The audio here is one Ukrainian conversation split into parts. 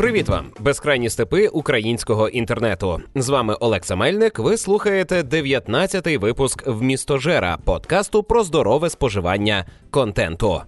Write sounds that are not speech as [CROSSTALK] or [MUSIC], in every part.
Привіт вам, безкрайні степи українського інтернету. З вами Олекса Мельник. Ви слухаєте 19-й випуск в містожера подкасту про здорове споживання контенту.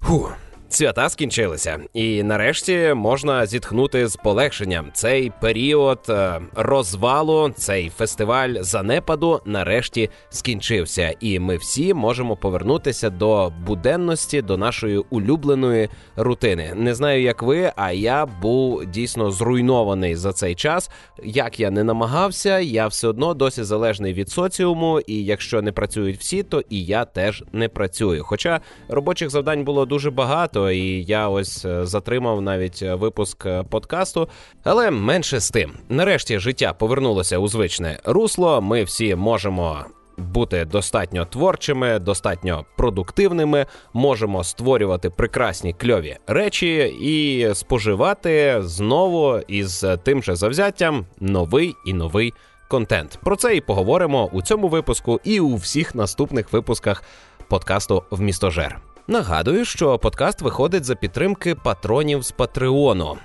Фух. Свята скінчилися, і нарешті можна зітхнути з полегшенням. Цей період е, розвалу, цей фестиваль занепаду нарешті скінчився, і ми всі можемо повернутися до буденності, до нашої улюбленої рутини. Не знаю, як ви, а я був дійсно зруйнований за цей час. Як я не намагався, я все одно досі залежний від соціуму, і якщо не працюють всі, то і я теж не працюю. Хоча робочих завдань було дуже багато багато, і я ось е, затримав навіть е, випуск е, подкасту. Але менше з тим, нарешті життя повернулося у звичне русло. Ми всі можемо. Бути достатньо творчими, достатньо продуктивними, можемо створювати прекрасні кльові речі і споживати знову із тим же завзяттям новий і новий контент. Про це і поговоримо у цьому випуску і у всіх наступних випусках подкасту в містожер. Нагадую, що подкаст виходить за підтримки патронів з Патреону.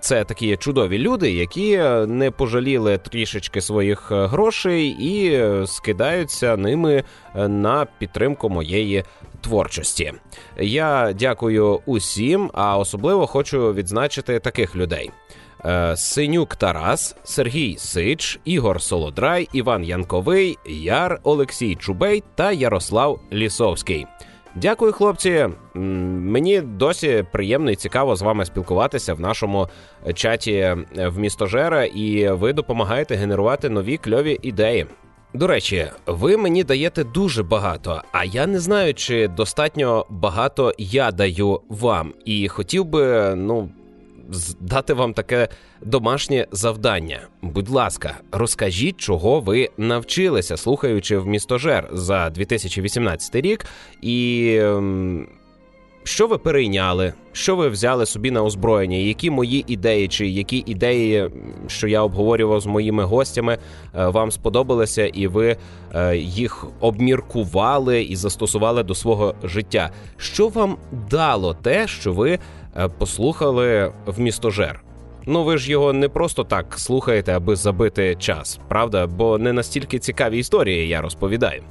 Це такі чудові люди, які не пожаліли трішечки своїх е, грошей і е, скидаються ними е, на підтримку моєї творчості. Я дякую усім, а особливо хочу відзначити таких людей: Синюк Тарас, Сергій Сич, Ігор Солодрай, Іван Янковий, Яр, Олексій Чубей та Ярослав Лісовський. Дякую, хлопці. Мені досі приємно і цікаво з вами спілкуватися в нашому чаті в в містожера, і ви допомагаєте генерувати нові кльові ідеї. До речі, ви мені даєте дуже багато, а я не знаю, чи достатньо багато я даю вам. І хотів би, ну, дати вам таке домашнє завдання. Будь ласка, розкажіть, чого ви навчилися, слухаючи в містожер за 2018 рік, і ем, що ви перейняли, що ви взяли собі на озброєння, які мої ідеї, чи які ідеї, що я обговорював з моїми гостями, е, вам сподобалися, і ви е, їх обміркували і застосували до свого життя. Що вам дало те, що ви послухали в містожер? Ну ви ж його не просто так слухаєте, аби забити час, правда? Бо не настільки цікаві історії я розповідаю.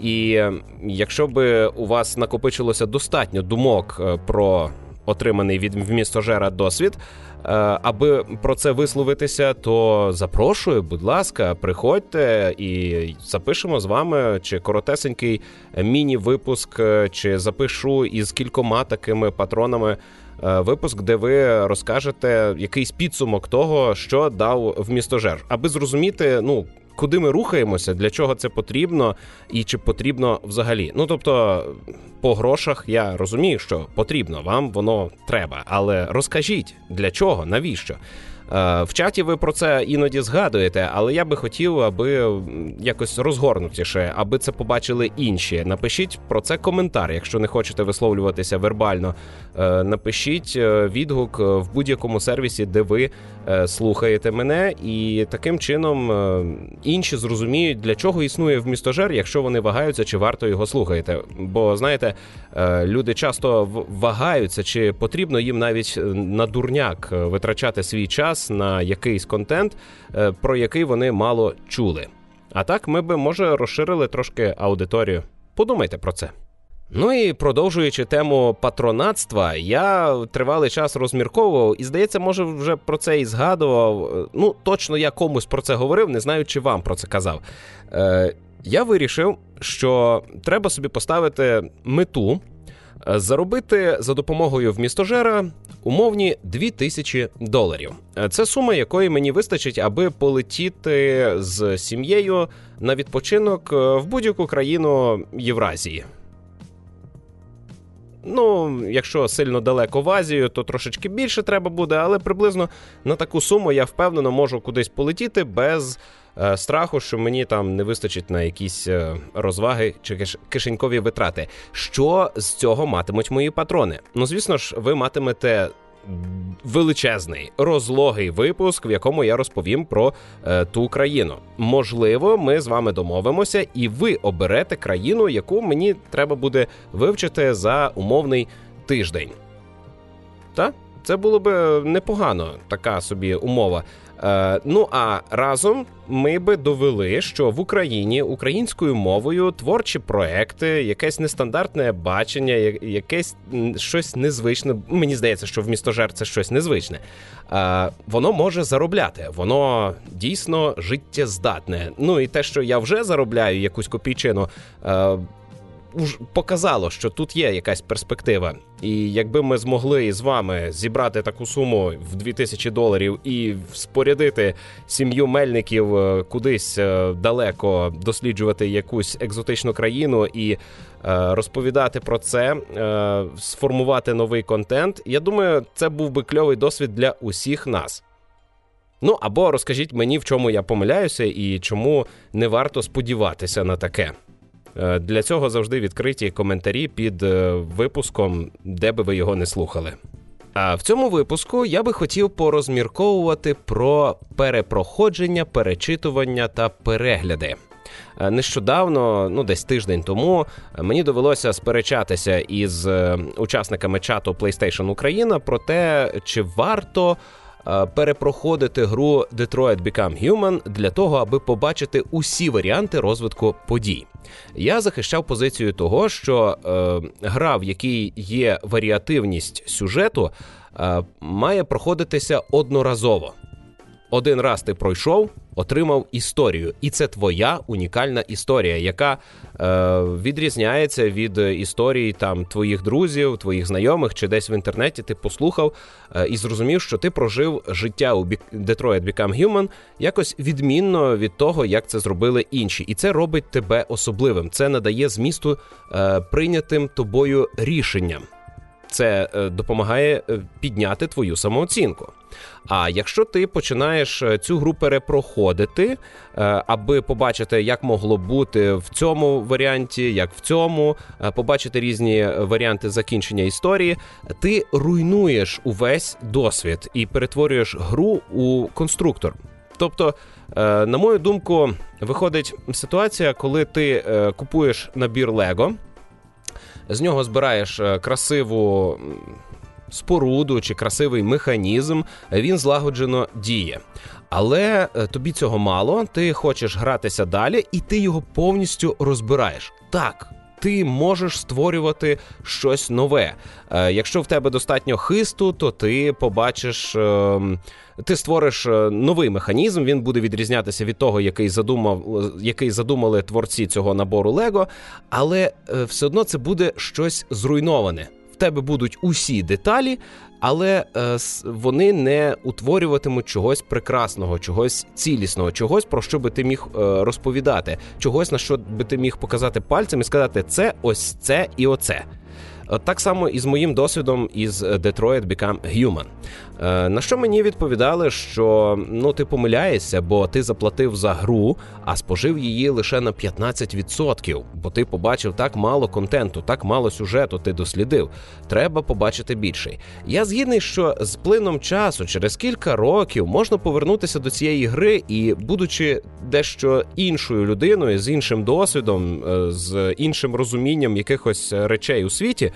І е, якщо би у вас накопичилося достатньо думок е, про отриманий від вмістожера досвід, е, аби про це висловитися, то запрошую, будь ласка, приходьте і запишемо з вами чи коротесенький міні-випуск, чи запишу із кількома такими патронами. Е, випуск, де ви розкажете якийсь підсумок того, що дав в містожер, аби зрозуміти, ну. Куди ми рухаємося, для чого це потрібно, і чи потрібно взагалі? Ну тобто, по грошах я розумію, що потрібно, вам воно треба, але розкажіть для чого, навіщо? Е, в чаті ви про це іноді згадуєте, але я би хотів, аби якось розгорнутіше, аби це побачили інші. Напишіть про це коментар, якщо не хочете висловлюватися вербально. Е, напишіть е, відгук в будь-якому сервісі, де ви слухаєте мене, і таким чином інші зрозуміють, для чого існує вмістожер, якщо вони вагаються, чи варто його слухаєте. Бо знаєте, люди часто вагаються, чи потрібно їм навіть на дурняк витрачати свій час на якийсь контент, е, про який вони мало чули. А так ми би, може, розширили трошки аудиторію. Подумайте про це. Ну і продовжуючи тему патронатства, я тривалий час розмірковував, і здається, може, вже про це і згадував. Ну, точно я комусь про це говорив, не знаю, чи вам про це казав. Е, Я вирішив, що треба собі поставити мету Е, заробити за допомогою вмістожера умовні 2000 доларів. Е, це сума, якої мені вистачить, аби полетіти з сім'єю на відпочинок е, в будь-яку країну Євразії. Ну, якщо сильно далеко в Азію, то трошечки більше треба буде, але приблизно на таку суму я впевнено можу кудись полетіти без Е, страху, що мені там не вистачить на якісь е, розваги чи кишенькові витрати. Що з цього матимуть мої патрони? Ну, звісно ж, ви матимете. Величезний розлогий випуск, в якому я розповім про е, ту країну. Можливо, ми з вами домовимося, і ви оберете країну, яку мені треба буде вивчити за умовний тиждень. Та Це було б непогано, така собі умова. Е, Ну а разом ми би довели, що в Україні українською мовою творчі проекти, якесь нестандартне бачення, якесь щось незвичне. Мені здається, що в містожер це щось незвичне. Е, Воно може заробляти, воно дійсно життєздатне. Ну і те, що я вже заробляю якусь копійчину. Показало, що тут є якась перспектива. І якби ми змогли з вами зібрати таку суму в 2000 доларів і спорядити сім'ю мельників е, кудись е, далеко досліджувати якусь екзотичну країну і е, розповідати про це, сформувати новий контент, я думаю, це був би кльовий досвід для усіх нас. Ну або розкажіть мені, в чому я помиляюся і чому не варто сподіватися на таке. Е, для цього завжди відкриті коментарі під е, випуском, де би ви його не слухали. А в цьому випуску я би хотів порозмірковувати про перепроходження, перечитування та перегляди. Е, нещодавно, ну десь тиждень тому, мені довелося сперечатися із учасниками чату PlayStation Україна про те, чи варто перепроходити гру Detroit Become Human для того, аби побачити усі варіанти розвитку подій. Я захищав позицію того, що е, гра, в якій є варіативність сюжету, е, має проходитися одноразово. Один раз ти пройшов, отримав історію, і це твоя унікальна історія, яка е, відрізняється від історії там твоїх друзів, твоїх знайомих чи десь в інтернеті ти послухав е, і зрозумів, що ти прожив життя у Detroit Become Human якось відмінно від того, як це зробили інші, і це робить тебе особливим. Це надає змісту е, прийнятим тобою рішенням. Це е, допомагає е, підняти твою самооцінку. А якщо ти починаєш е, цю гру перепроходити, аби побачити, як могло бути в цьому варіанті, як в цьому, побачити різні варіанти закінчення історії, ти руйнуєш увесь досвід і перетворюєш гру у конструктор. Тобто, на мою думку, виходить ситуація, коли ти купуєш набір Лего з нього збираєш е, красиву споруду чи красивий механізм, він злагоджено діє. Але е, тобі цього мало, ти хочеш гратися далі, і ти його повністю розбираєш. Так, ти можеш створювати щось нове. Е, якщо в тебе достатньо хисту, то ти побачиш, ем, ти створиш е, новий механізм. Він буде відрізнятися від того, який задумав, який задумали творці цього набору Лего, але е, все одно це буде щось зруйноване. В тебе будуть усі деталі, але е, вони не утворюватимуть чогось прекрасного, чогось цілісного, чогось про що би ти міг е, розповідати, чогось на що би ти міг показати пальцем і сказати це, ось це і оце. Так само і з моїм досвідом із Detroit Become Human. Е, на що мені відповідали, що ну ти помиляєшся, бо ти заплатив за гру, а спожив її лише на 15%, бо ти побачив так мало контенту, так мало сюжету, ти дослідив. Треба побачити більший. Я згідний, що з плином часу, через кілька років, можна повернутися до цієї гри і, будучи дещо іншою людиною, з іншим досвідом, е, з іншим розумінням якихось речей у світі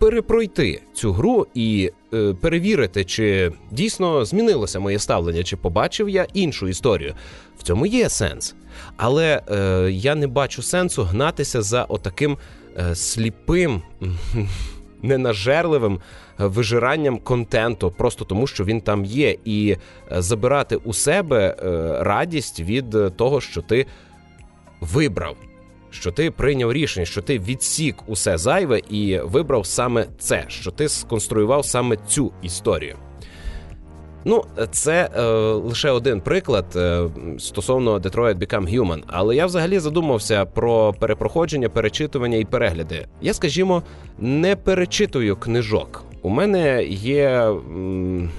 перепройти цю гру і е, перевірити, чи дійсно змінилося моє ставлення, чи побачив я іншу історію. В цьому є сенс. Але е, я не бачу сенсу гнатися за отаким е, сліпим, [LAUGHS] ненажерливим вижиранням контенту, просто тому, що він там є, і е, забирати у себе е, радість від того, що ти вибрав що ти прийняв рішення, що ти відсік усе зайве і вибрав саме це, що ти сконструював саме цю історію. Ну, це е, лише один приклад е, стосовно Detroit Become Human. Але я взагалі задумався про перепроходження, перечитування і перегляди. Я, скажімо, не перечитую книжок. У мене є м,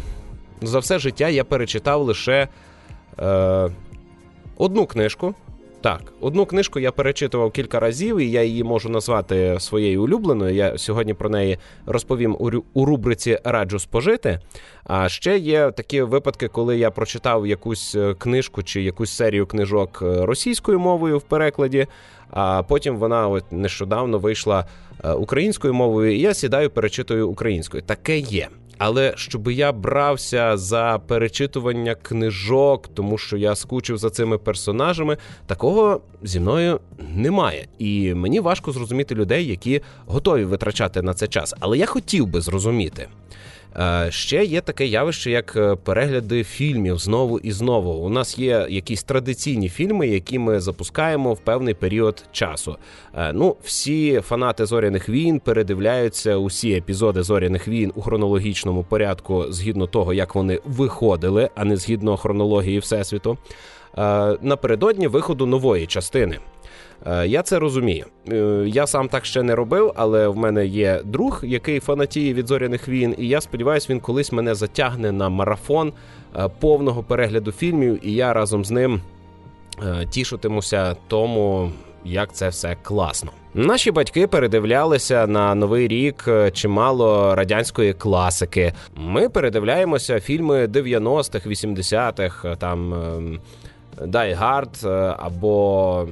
за все життя я перечитав лише е, одну книжку. Так, одну книжку я перечитував кілька разів, і я її можу назвати своєю улюбленою. Я сьогодні про неї розповім у рубриці Раджу спожити. А ще є такі випадки, коли я прочитав якусь е, книжку чи якусь серію книжок е, російською мовою в перекладі, а потім вона от нещодавно вийшла е, українською мовою, і я сідаю, перечитую українською. Таке є. Але щоб я брався за перечитування книжок, тому що я скучив за цими персонажами, такого зі мною немає. І мені важко зрозуміти людей, які готові витрачати на це час. Але я хотів би зрозуміти. Е, ще є таке явище, як е, перегляди фільмів знову і знову. У нас є якісь традиційні фільми, які ми запускаємо в певний період часу. Е, ну, всі фанати зоряних війн передивляються усі епізоди зоряних війн у хронологічному порядку згідно того, як вони виходили, а не згідно хронології всесвіту. Напередодні виходу нової частини. Е, я це розумію. Е, я сам так ще не робив, але в мене є друг, який фанатіє від зоряних війн, і я сподіваюся, він колись мене затягне на марафон е, повного перегляду фільмів, і я разом з ним тішитимуся тому. Як це все класно. Наші батьки передивлялися на новий рік чимало радянської класики. Ми передивляємося фільми 90-х, 80-х, там ем, Die Hard е, або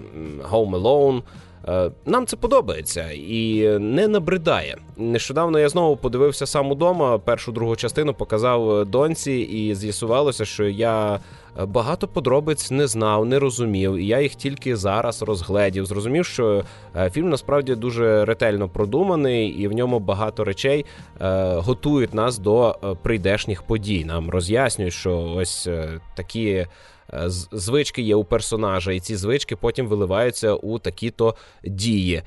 Home Alone. Е, нам це подобається і не набридає. Нещодавно я знову подивився сам удома. Першу другу частину показав доньці, і з'ясувалося, що я багато подробиць не знав, не розумів. І я їх тільки зараз розгледів. Зрозумів, що е, фільм насправді дуже ретельно продуманий, і в ньому багато речей готують нас до прийдешніх подій. Нам роз'яснюють, що ось такі. Е, звички є у персонажа, і ці звички потім виливаються у такі-то дії.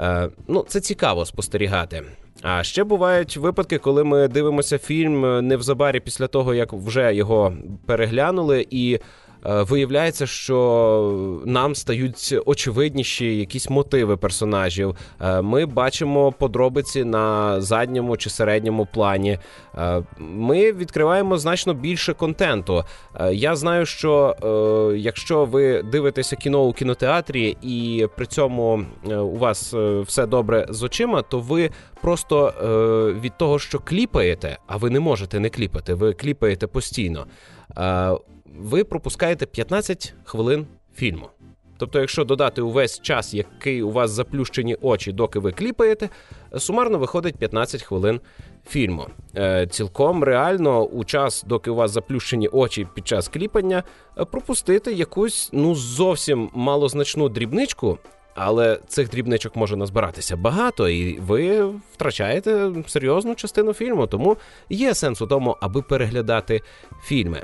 Е, ну, це цікаво спостерігати. А ще бувають випадки, коли ми дивимося фільм е, невзабарі після того, як вже його переглянули, і виявляється, що нам стають очевидніші якісь мотиви персонажів. Е, ми бачимо подробиці на задньому чи середньому плані. Е, ми відкриваємо значно більше контенту. Я знаю, що якщо ви дивитеся кіно у кінотеатрі, і при цьому у вас все добре з очима, то ви просто від того, що кліпаєте, а ви не можете не кліпати, ви кліпаєте постійно ви пропускаєте 15 хвилин фільму. Тобто, якщо додати увесь час, який у вас заплющені очі, доки ви кліпаєте, сумарно виходить 15 хвилин фільму. Е, цілком реально у час, доки у вас заплющені очі під час кліпання, е, пропустити якусь ну зовсім малозначну дрібничку. Але цих дрібничок може назбиратися багато, і ви втрачаєте серйозну частину фільму. Тому є сенс у тому, аби переглядати фільми.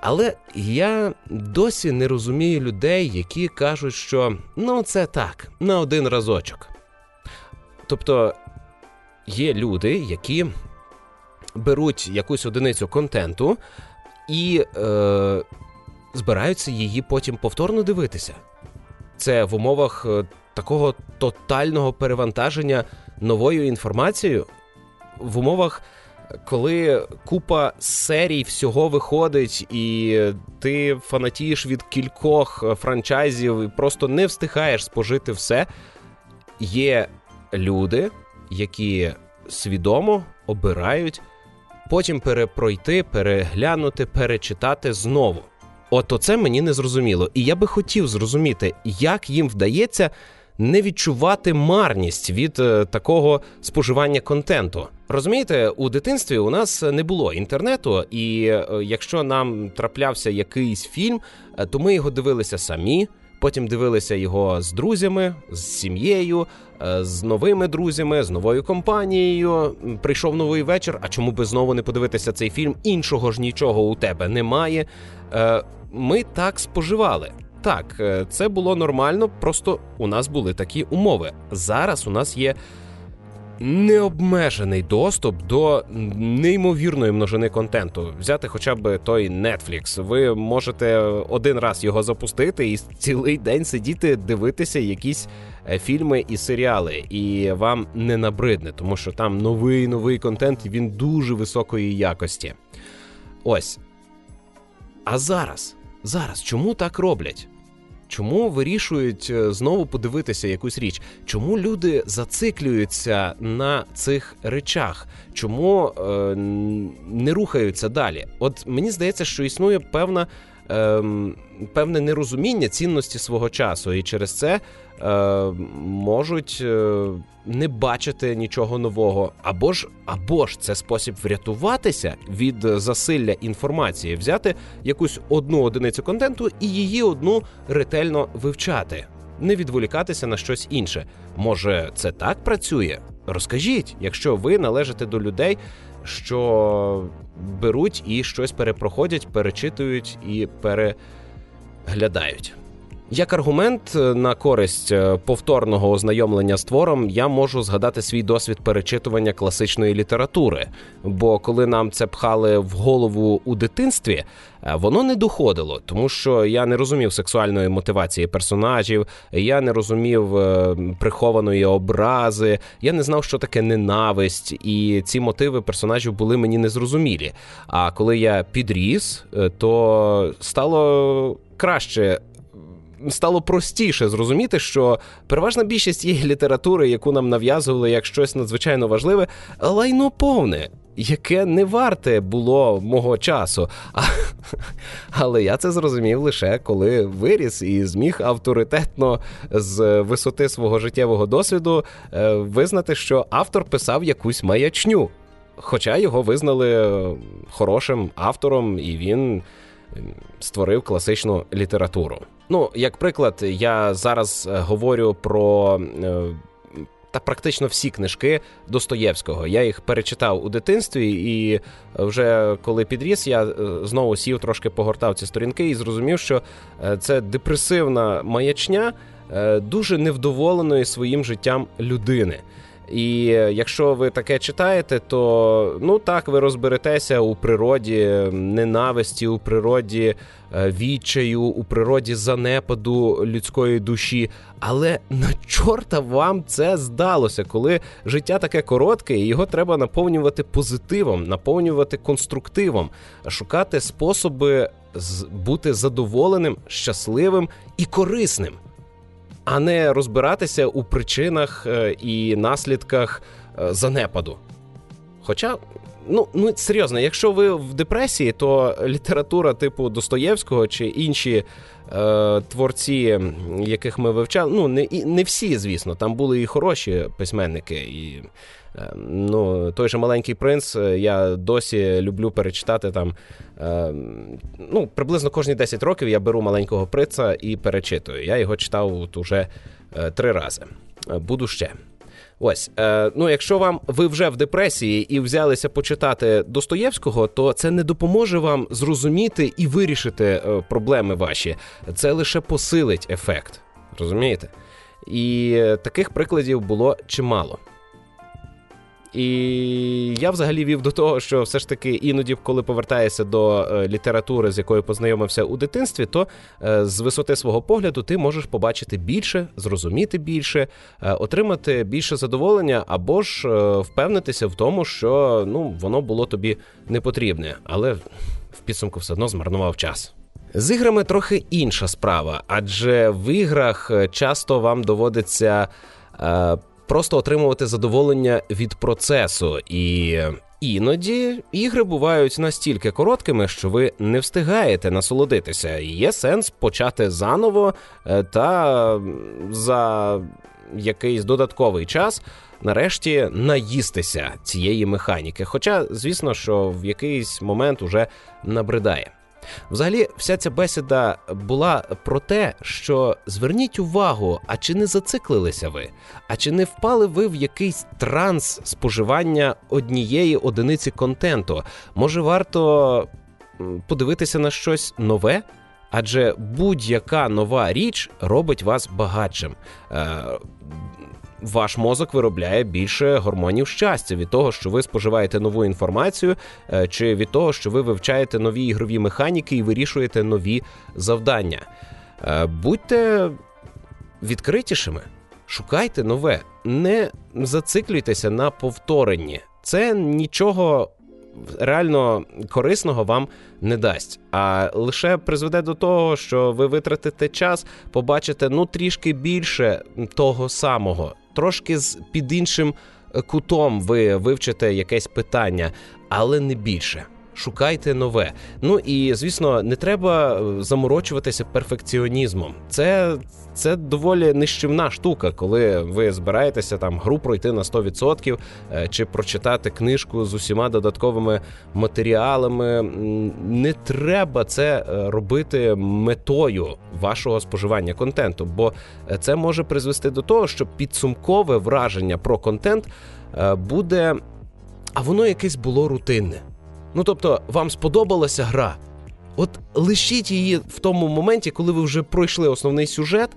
Але я досі не розумію людей, які кажуть, що ну це так, на один разочок. Тобто є люди, які беруть якусь одиницю контенту і е, збираються її потім повторно дивитися. Це в умовах е, такого тотального перевантаження новою інформацією, в умовах коли купа серій всього виходить, і ти фанатієш від кількох франчайзів і просто не встигаєш спожити все, є люди, які свідомо обирають потім перепройти, переглянути, перечитати знову. От оце мені не зрозуміло. І я би хотів зрозуміти, як їм вдається не відчувати марність від е, такого споживання контенту. Розумієте, у дитинстві у нас не було інтернету, і е, якщо нам траплявся якийсь фільм, е, то ми його дивилися самі. Потім дивилися його з друзями, з сім'єю, з новими друзями, з новою компанією. Прийшов новий вечір. А чому би знову не подивитися цей фільм? Іншого ж нічого у тебе немає. Ми так споживали. Так, е, це було нормально, просто у нас були такі умови. Зараз у нас є необмежений доступ до неймовірної множини контенту. Взяти хоча б той Netflix. Ви можете один раз його запустити і цілий день сидіти, дивитися якісь е, фільми і серіали, і вам не набридне, тому що там новий новий контент, і він дуже високої якості. Ось. А зараз. Зараз чому так роблять? Чому вирішують е, знову подивитися якусь річ? Чому люди зациклюються на цих речах? Чому е, не рухаються далі? От мені здається, що існує певна Е, певне нерозуміння цінності свого часу, і через це е, можуть е, не бачити нічого нового, або ж або ж це спосіб врятуватися від засилля інформації, взяти якусь одну одиницю контенту і її одну ретельно вивчати, не відволікатися на щось інше. Може, це так працює? Розкажіть, якщо ви належите до людей, що беруть і щось перепроходять, перечитують і переглядають. Як аргумент е, на користь е, повторного ознайомлення з твором, я можу згадати свій досвід перечитування класичної літератури. Бо коли нам це пхали в голову у дитинстві, е, воно не доходило, тому що я не розумів сексуальної мотивації персонажів, я не розумів прихованої образи, я не знав, що таке ненависть, і ці мотиви персонажів були мені незрозумілі. А коли я підріс, то стало краще стало простіше зрозуміти, що переважна більшість цієї літератури, яку нам нав'язували як щось надзвичайно важливе, лайно повне. Яке не варте було мого часу, А, але я це зрозумів лише коли виріс і зміг авторитетно з висоти свого життєвого досвіду е, визнати, що автор писав якусь маячню. Хоча його визнали хорошим автором, і він створив класичну літературу. Ну, як приклад, я зараз е, говорю про. Е, та практично всі книжки Достоєвського. Я їх перечитав у дитинстві, і вже коли підріс, я е, знову сів, трошки погортав ці сторінки і зрозумів, що це депресивна маячня дуже невдоволеної своїм життям людини. І якщо ви таке читаєте, то ну так ви розберетеся у природі ненависті, у природі е, відчаю, у природі занепаду людської душі. Але на чорта вам це здалося, коли життя таке коротке, і його треба наповнювати позитивом, наповнювати конструктивом, шукати способи бути задоволеним, щасливим і корисним а не розбиратися у причинах е, і наслідках е, занепаду. Хоча, ну ну серйозно, якщо ви в депресії, то література типу Достоєвського чи інші е, творці, яких ми вивчали, ну не не всі, звісно, там були і хороші письменники, і ну, Той же маленький принц, е, я досі люблю перечитати там. Е, ну, Приблизно кожні 10 років я беру маленького принца і перечитую. Я його читав от уже три рази. Буду ще. Ось, ну якщо вам ви вже в депресії і взялися почитати Достоєвського, то це не допоможе вам зрозуміти і вирішити проблеми ваші. Це лише посилить ефект. Розумієте? І таких прикладів було чимало. І я взагалі вів до того, що все ж таки іноді, коли повертаєшся до е, літератури, з якою познайомився у дитинстві, то е, з висоти свого погляду ти можеш побачити більше, зрозуміти більше, е, отримати більше задоволення, або ж впевнитися в тому, що ну воно було тобі не потрібне, але в підсумку все одно змарнував час. З іграми трохи інша справа, адже в іграх часто вам доводиться просто отримувати задоволення від процесу. І іноді ігри бувають настільки короткими, що ви не встигаєте насолодитися. Є сенс почати заново е, та за якийсь додатковий час. Нарешті наїстися цієї механіки. Хоча, звісно, що в якийсь момент уже набридає. Взагалі, вся ця бесіда була про те, що зверніть увагу, а чи не зациклилися ви, а чи не впали ви в якийсь транс споживання однієї одиниці контенту? Може, варто подивитися на щось нове? Адже будь-яка нова річ робить вас багатшим. Ваш мозок виробляє більше гормонів щастя від того, що ви споживаєте нову інформацію, е, чи від того, що ви вивчаєте нові ігрові механіки і вирішуєте нові завдання. Е, будьте відкритішими, шукайте нове, не зациклюйтеся на повторенні. Це нічого. Реально корисного вам не дасть, а лише призведе до того, що ви витратите час, побачите ну трішки більше того самого, трошки з під іншим е, кутом ви вивчите якесь питання, але не більше. Шукайте нове. Ну і звісно, не треба е, заморочуватися перфекціонізмом. Це це доволі нищівна штука, коли ви збираєтеся там гру пройти на 100% е, чи прочитати книжку з усіма додатковими матеріалами. Не треба це е, робити метою вашого споживання контенту, бо це може призвести до того, що підсумкове враження про контент буде, а воно якесь було рутинне. Ну тобто, вам сподобалася гра. От лишіть її в тому моменті, коли ви вже пройшли основний сюжет,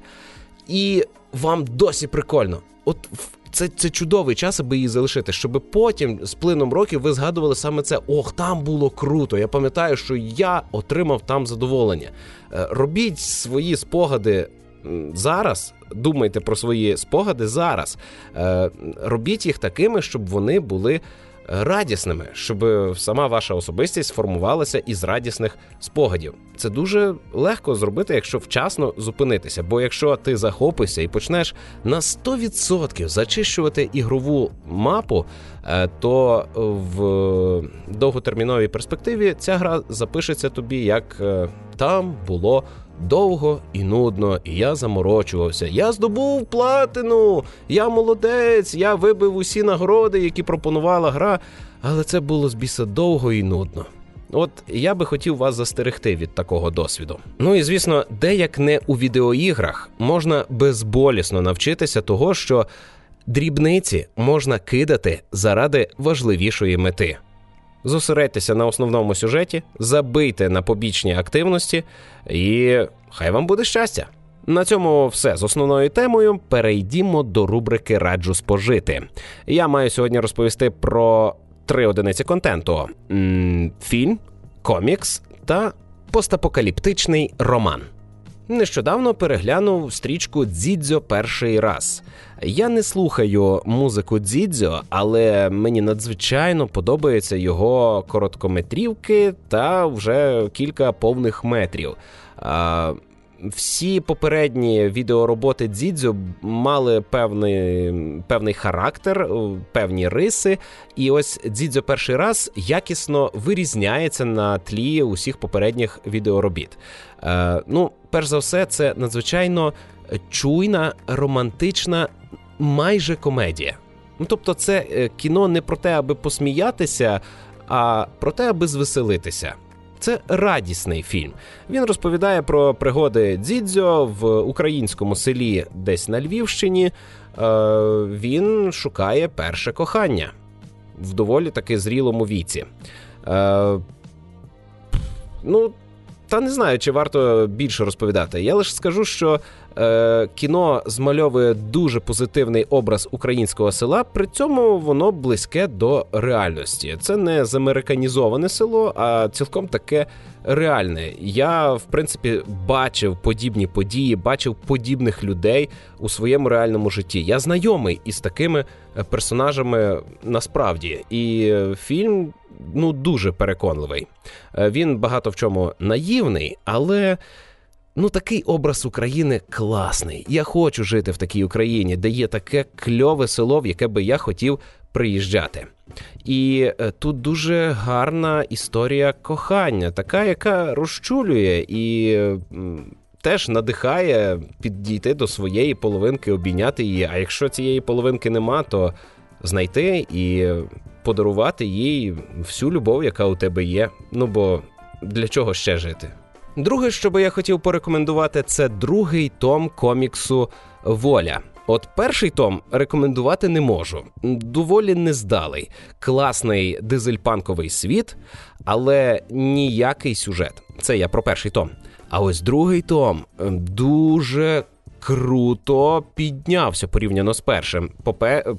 і вам досі прикольно. От це це чудовий час, аби її залишити, щоб потім з плином років ви згадували саме це. Ох, там було круто. Я пам'ятаю, що я отримав там задоволення. Е, робіть свої спогади зараз. Думайте про свої спогади зараз. Е, робіть їх такими, щоб вони були радісними, щоб сама ваша особистість формувалася із радісних спогадів. Це дуже легко зробити, якщо вчасно зупинитися. Бо якщо ти захопишся і почнеш на 100% зачищувати ігрову мапу, е, то в довготерміновій перспективі ця гра запишеться тобі як е, там було довго і нудно, і я заморочувався. Я здобув платину, я молодець, я вибив усі нагороди, які пропонувала гра, але це було з біса довго і нудно. От я би хотів вас застерегти від такого досвіду. Ну і звісно, де як не у відеоіграх можна безболісно навчитися того, що дрібниці можна кидати заради важливішої мети. Зосередьтеся на основному сюжеті, забийте на побічні активності, і хай вам буде щастя. На цьому все з основною темою. Перейдімо до рубрики Раджу спожити. Я маю сьогодні розповісти про три одиниці контенту: фільм, комікс та постапокаліптичний роман. Нещодавно переглянув стрічку Дзідзьо перший раз. Я не слухаю музику Дзідзьо, але мені надзвичайно подобаються його короткометрівки та вже кілька повних метрів. Всі попередні відеороботи Дзідзьо мали певний певний характер, певні риси. І ось Дзідзьо перший раз якісно вирізняється на тлі усіх попередніх відеоробіт. Е, Ну, перш за все, це надзвичайно чуйна, романтична, майже комедія. Ну, тобто, це е, кіно не про те, аби посміятися, а про те, аби звеселитися. Це радісний фільм. Він розповідає про пригоди Дзідзьо в українському селі, десь на Львівщині. Е, він шукає перше кохання в доволі таки зрілому віці. Е, ну, та не знаю, чи варто більше розповідати. Я лише скажу, що е, кіно змальовує дуже позитивний образ українського села, при цьому воно близьке до реальності. Це не замериканізоване село, а цілком таке реальне. Я, в принципі, бачив подібні події, бачив подібних людей у своєму реальному житті. Я знайомий із такими е, персонажами насправді, і фільм ну дуже переконливий. Е, він багато в чому наївний, але. Ну, такий образ України класний. Я хочу жити в такій Україні, де є таке кльове село, в яке би я хотів приїжджати. І е, тут дуже гарна історія кохання, така, яка розчулює і теж надихає підійти до своєї половинки, обійняти її. А якщо цієї половинки нема, то знайти і подарувати їй всю любов, яка у тебе є. Ну бо для чого ще жити? Друге, що би я хотів порекомендувати, це другий том коміксу Воля. От перший том рекомендувати не можу. Доволі нездалий, класний дизельпанковий світ, але ніякий сюжет. Це я про перший том. А ось другий том дуже круто піднявся порівняно з першим.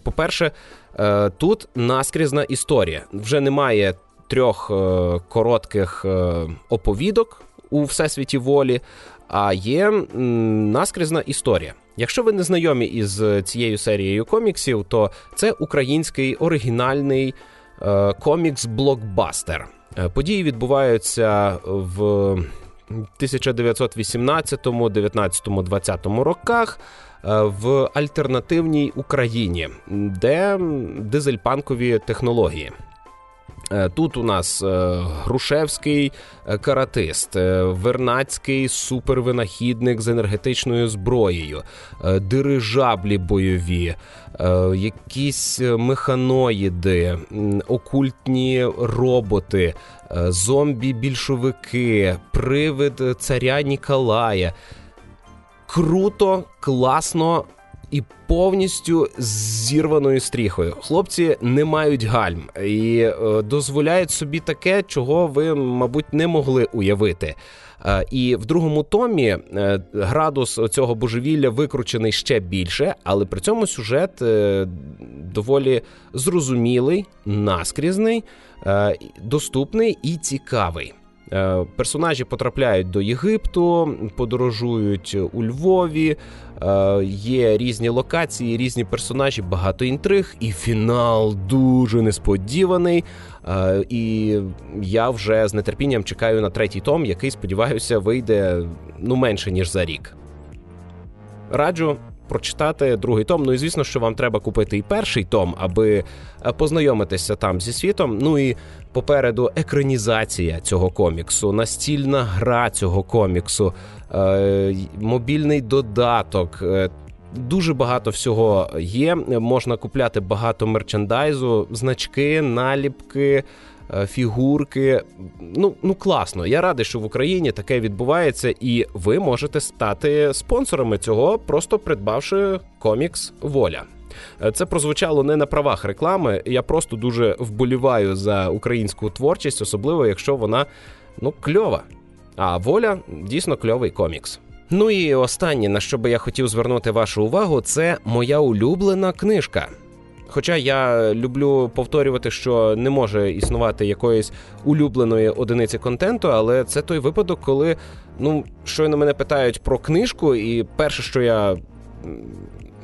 По-перше, е, тут наскрізна історія. Вже немає трьох е, коротких е, оповідок у всесвіті волі, а є наскрізна історія. Якщо ви не знайомі із цією серією коміксів, то це український оригінальний комікс-блокбастер. Події відбуваються в 1918, 19, 20 роках е, в альтернативній Україні, де дизельпанкові технології. Е, тут у нас е, Грушевський е, каратист, Вернацький супервинахідник з енергетичною зброєю, дирижаблі бойові, якісь механоїди, окультні роботи, зомбі-більшовики, привид царя Ніколая. Круто, класно і повністю зірваною стріхою. Хлопці не мають гальм і е, дозволяють собі таке, чого ви, мабуть, не могли уявити. Е, і в другому томі е, градус цього божевілля викручений ще більше, але при цьому сюжет доволі зрозумілий, наскрізний, доступний і цікавий. Е, персонажі потрапляють до Єгипту, подорожують у Львові. Е, є різні локації, різні персонажі, багато інтриг, і фінал дуже несподіваний. Е, і я вже з нетерпінням чекаю на третій том, який сподіваюся вийде ну менше ніж за рік. Раджу прочитати другий том. Ну і звісно, що вам треба купити і перший том, аби е, познайомитися там зі світом. Ну і попереду екранізація цього коміксу, настільна гра цього коміксу, е, мобільний додаток. Е, дуже багато всього є. Можна купляти багато мерчендайзу, значки, наліпки. Е, фігурки. Ну ну класно. Я радий, що в Україні таке відбувається, і ви можете стати спонсорами цього, просто придбавши комікс Воля. Е, це прозвучало не на правах реклами. Я просто дуже вболіваю за українську творчість, особливо якщо вона ну кльова. А воля дійсно кльовий комікс. Ну і останнє, на що би я хотів звернути вашу увагу, це моя улюблена книжка. Хоча я люблю повторювати, що не може існувати якоїсь улюбленої одиниці контенту, але це той випадок, коли ну щойно мене питають про книжку, і перше, що я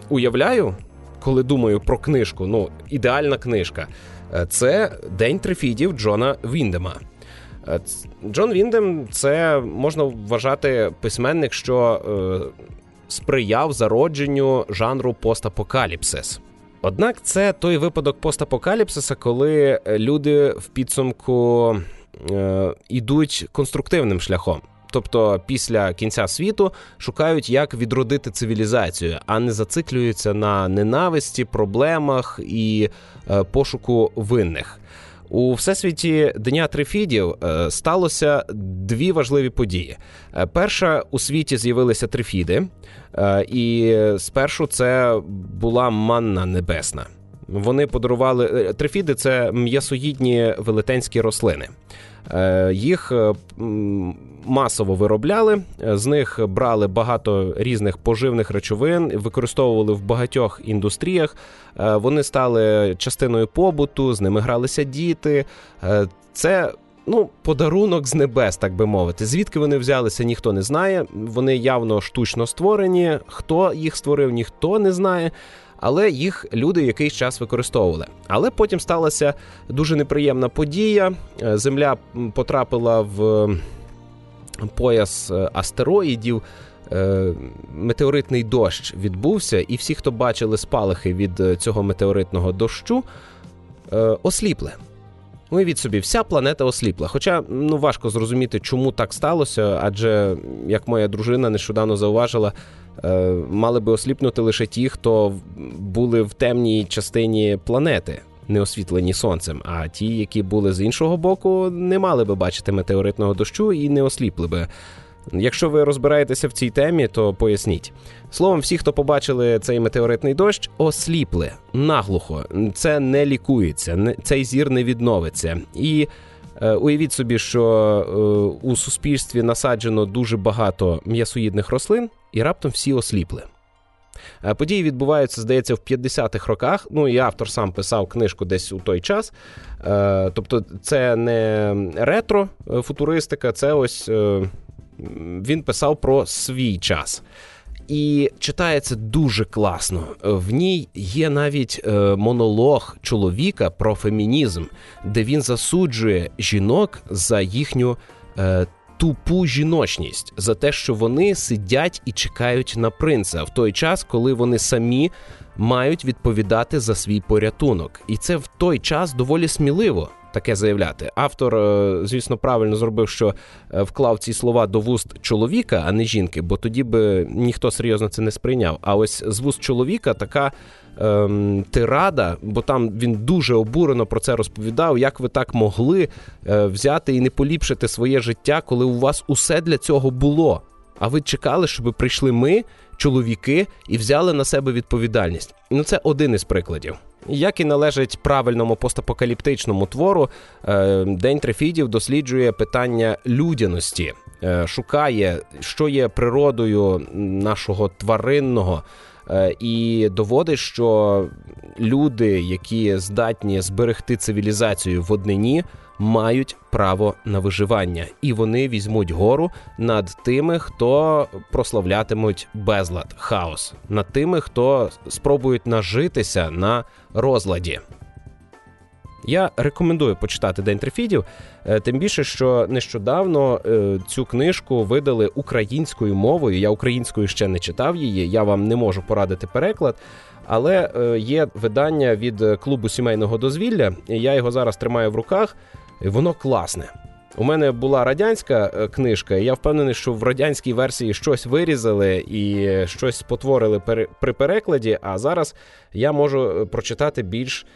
уявляю, коли думаю про книжку, ну ідеальна книжка, е, це День трифідів Джона Віндема. Е, Джон Віндем це можна вважати письменник, що е, сприяв зародженню жанру постапокаліпсис. Однак це той випадок постапокаліпсиса, коли е, люди в підсумку е, йдуть конструктивним шляхом. Тобто після кінця світу шукають, як відродити цивілізацію, а не зациклюються на ненависті, проблемах і е, пошуку винних. У всесвіті Дня Трифідів е, сталося дві важливі події. Е, перша у світі з'явилися трифіди, е, і спершу це була манна небесна. Вони подарували трифіди це м'ясоїдні велетенські рослини. Їх масово виробляли, з них брали багато різних поживних речовин, використовували в багатьох індустріях. Вони стали частиною побуту, з ними гралися діти. Це ну, подарунок з небес, так би мовити. Звідки вони взялися, ніхто не знає. Вони явно штучно створені. Хто їх створив, ніхто не знає. Але їх люди якийсь час використовували. Але потім сталася дуже неприємна подія. Земля потрапила в пояс е, астероїдів. Е, метеоритний дощ відбувся, і всі, хто бачили спалахи від е, цього метеоритного дощу, осліпли. Уявіть собі, вся планета осліпла. Хоча ну важко зрозуміти, чому так сталося, адже як моя дружина нещодавно зауважила, мали би осліпнути лише ті, хто були в темній частині планети не освітлені сонцем. А ті, які були з іншого боку, не мали би бачити метеоритного дощу і не осліпли би. Якщо ви розбираєтеся в цій темі, то поясніть. Словом, всі, хто побачили цей метеоритний дощ, осліпли наглухо. Це не лікується, цей зір не відновиться. І е, уявіть собі, що е, у суспільстві насаджено дуже багато м'ясоїдних рослин, і раптом всі осліпли. Е, події відбуваються, здається, в 50-х роках. Ну і автор сам писав книжку десь у той час. Е, тобто, це не ретро е, футуристика, це ось він писав про свій час. І читається дуже класно. В ній є навіть монолог чоловіка про фемінізм, де він засуджує жінок за їхню тупу жіночність за те, що вони сидять і чекають на принца в той час, коли вони самі мають відповідати за свій порятунок, і це в той час доволі сміливо. Таке заявляти. Автор, е, звісно, правильно зробив, що е, вклав ці слова до вуст чоловіка, а не жінки, бо тоді би ніхто серйозно це не сприйняв. А ось з вуст чоловіка така. Ем, тирада, бо там він дуже обурено про це розповідав. Як ви так могли е, взяти і не поліпшити своє життя, коли у вас усе для цього було? А ви чекали, щоб прийшли ми, чоловіки, і взяли на себе відповідальність? Ну, це один із прикладів. Як і належить правильному постапокаліптичному твору, е, День Трифідів досліджує питання людяності, е, шукає, що є природою нашого тваринного. Е, і доводить, що люди, які здатні зберегти цивілізацію в однині, мають право на виживання, і вони візьмуть гору над тими, хто прославлятимуть безлад, хаос, над тими, хто спробують нажитися на розладі. Я рекомендую почитати День Трифідів, е, тим більше, що нещодавно е, цю книжку видали українською мовою. Я українською ще не читав її. Я вам не можу порадити переклад. Але е, є видання від клубу сімейного дозвілля. Я його зараз тримаю в руках. Воно класне. У мене була радянська книжка, і я впевнений, що в радянській версії щось вирізали і щось спотворили при перекладі. А зараз я можу прочитати більш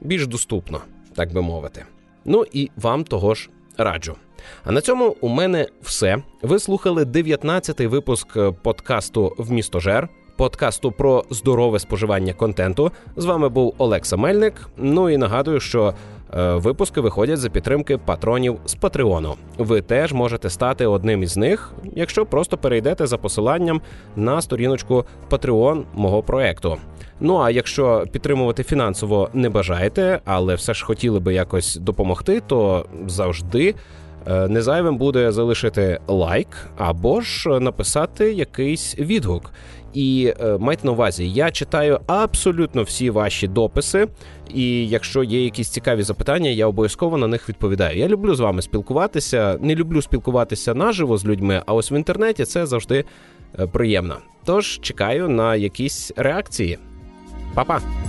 більш доступно, так би мовити. Ну і вам того ж раджу. А на цьому у мене все. Ви слухали 19-й випуск подкасту «Вмістожер», подкасту про здорове споживання контенту. З вами був Олекса Мельник. Ну і нагадую, що Е, випуски виходять за підтримки патронів з Патреону. Ви теж можете стати одним із них, якщо просто перейдете за посиланням на сторіночку Patreon мого проекту. Ну а якщо підтримувати фінансово не бажаєте, але все ж хотіли би якось допомогти, то завжди. Е, незайвим буде залишити лайк або ж написати якийсь відгук. І е, майте на увазі, я читаю абсолютно всі ваші дописи, і якщо є якісь цікаві запитання, я обов'язково на них відповідаю. Я люблю з вами спілкуватися, не люблю спілкуватися наживо з людьми, а ось в інтернеті це завжди е, приємно. Тож чекаю на якісь реакції. Па-па!